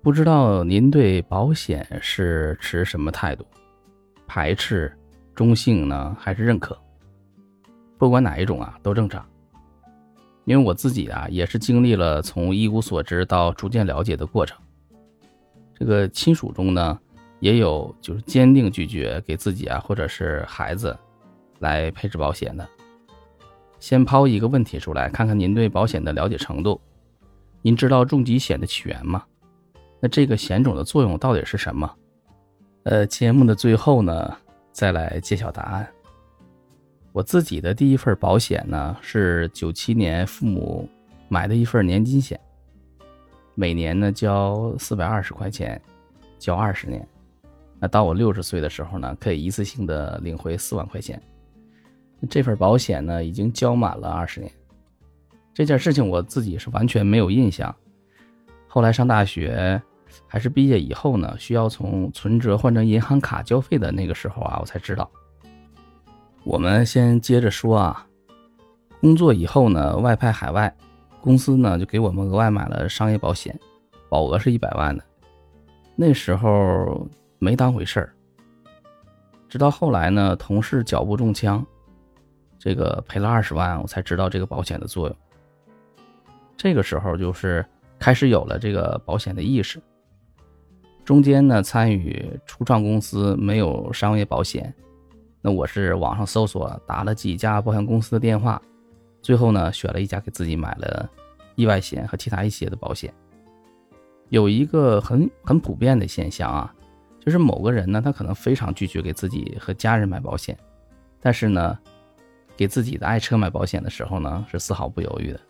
不知道您对保险是持什么态度？排斥、中性呢，还是认可？不管哪一种啊，都正常。因为我自己啊，也是经历了从一无所知到逐渐了解的过程。这个亲属中呢，也有就是坚定拒绝给自己啊，或者是孩子来配置保险的。先抛一个问题出来，看看您对保险的了解程度。您知道重疾险的起源吗？那这个险种的作用到底是什么？呃，节目的最后呢，再来揭晓答案。我自己的第一份保险呢，是九七年父母买的一份年金险，每年呢交四百二十块钱，交二十年。那到我六十岁的时候呢，可以一次性的领回四万块钱。这份保险呢，已经交满了二十年。这件事情我自己是完全没有印象。后来上大学，还是毕业以后呢，需要从存折换成银行卡交费的那个时候啊，我才知道。我们先接着说啊，工作以后呢，外派海外，公司呢就给我们额外买了商业保险，保额是一百万的。那时候没当回事儿，直到后来呢，同事脚部中枪。这个赔了二十万，我才知道这个保险的作用。这个时候就是开始有了这个保险的意识。中间呢，参与初创公司没有商业保险，那我是网上搜索，打了几家保险公司的电话，最后呢选了一家给自己买了意外险和其他一些的保险。有一个很很普遍的现象啊，就是某个人呢，他可能非常拒绝给自己和家人买保险，但是呢。给自己的爱车买保险的时候呢，是丝毫不犹豫的。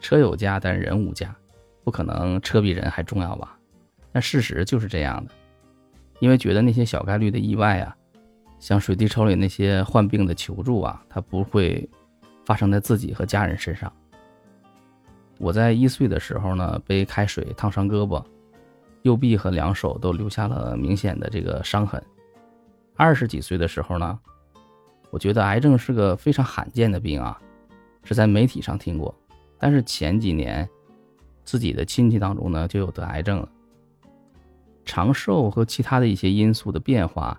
车有价，但人无价，不可能车比人还重要吧？但事实就是这样的，因为觉得那些小概率的意外啊，像水滴筹里那些患病的求助啊，它不会发生在自己和家人身上。我在一岁的时候呢，被开水烫伤胳膊，右臂和两手都留下了明显的这个伤痕。二十几岁的时候呢。我觉得癌症是个非常罕见的病啊，是在媒体上听过，但是前几年，自己的亲戚当中呢就有得癌症了。长寿和其他的一些因素的变化，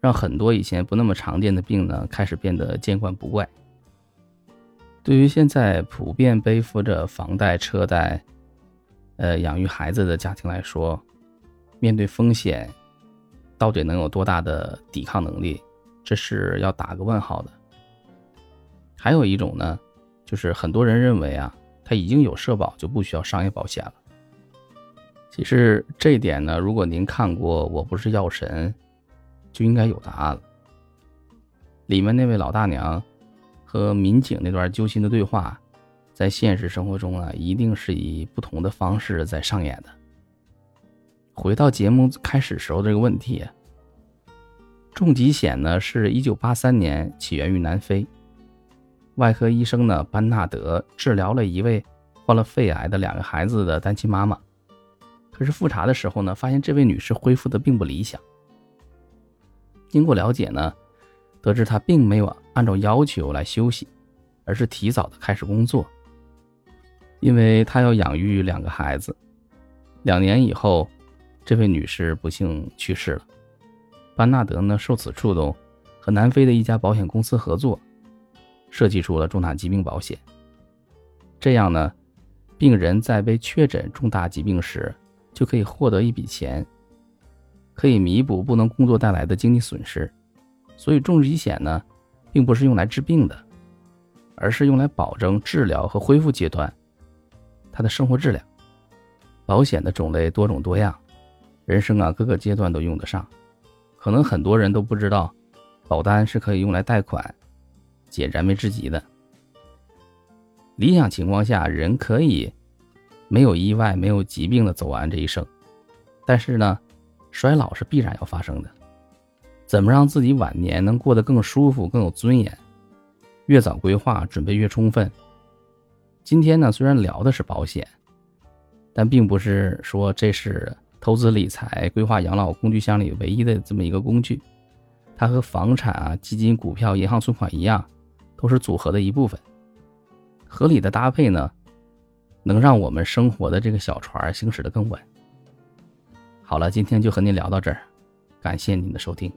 让很多以前不那么常见的病呢开始变得见怪不怪。对于现在普遍背负着房贷车贷，呃养育孩子的家庭来说，面对风险，到底能有多大的抵抗能力？这是要打个问号的。还有一种呢，就是很多人认为啊，他已经有社保就不需要商业保险了。其实这一点呢，如果您看过《我不是药神》，就应该有答案了。里面那位老大娘和民警那段揪心的对话，在现实生活中啊，一定是以不同的方式在上演的。回到节目开始时候这个问题。重疾险呢，是一九八三年起源于南非。外科医生呢，班纳德治疗了一位患了肺癌的两个孩子的单亲妈妈。可是复查的时候呢，发现这位女士恢复的并不理想。经过了解呢，得知她并没有按照要求来休息，而是提早的开始工作。因为她要养育两个孩子。两年以后，这位女士不幸去世了。班纳德呢受此触动，和南非的一家保险公司合作，设计出了重大疾病保险。这样呢，病人在被确诊重大疾病时，就可以获得一笔钱，可以弥补不能工作带来的经济损失。所以重疾险呢，并不是用来治病的，而是用来保证治疗和恢复阶段他的生活质量。保险的种类多种多样，人生啊各个阶段都用得上。可能很多人都不知道，保单是可以用来贷款解燃眉之急的。理想情况下，人可以没有意外、没有疾病的走完这一生。但是呢，衰老是必然要发生的。怎么让自己晚年能过得更舒服、更有尊严？越早规划，准备越充分。今天呢，虽然聊的是保险，但并不是说这是。投资理财、规划养老工具箱里唯一的这么一个工具，它和房产啊、基金、股票、银行存款一样，都是组合的一部分。合理的搭配呢，能让我们生活的这个小船行驶的更稳。好了，今天就和您聊到这儿，感谢您的收听。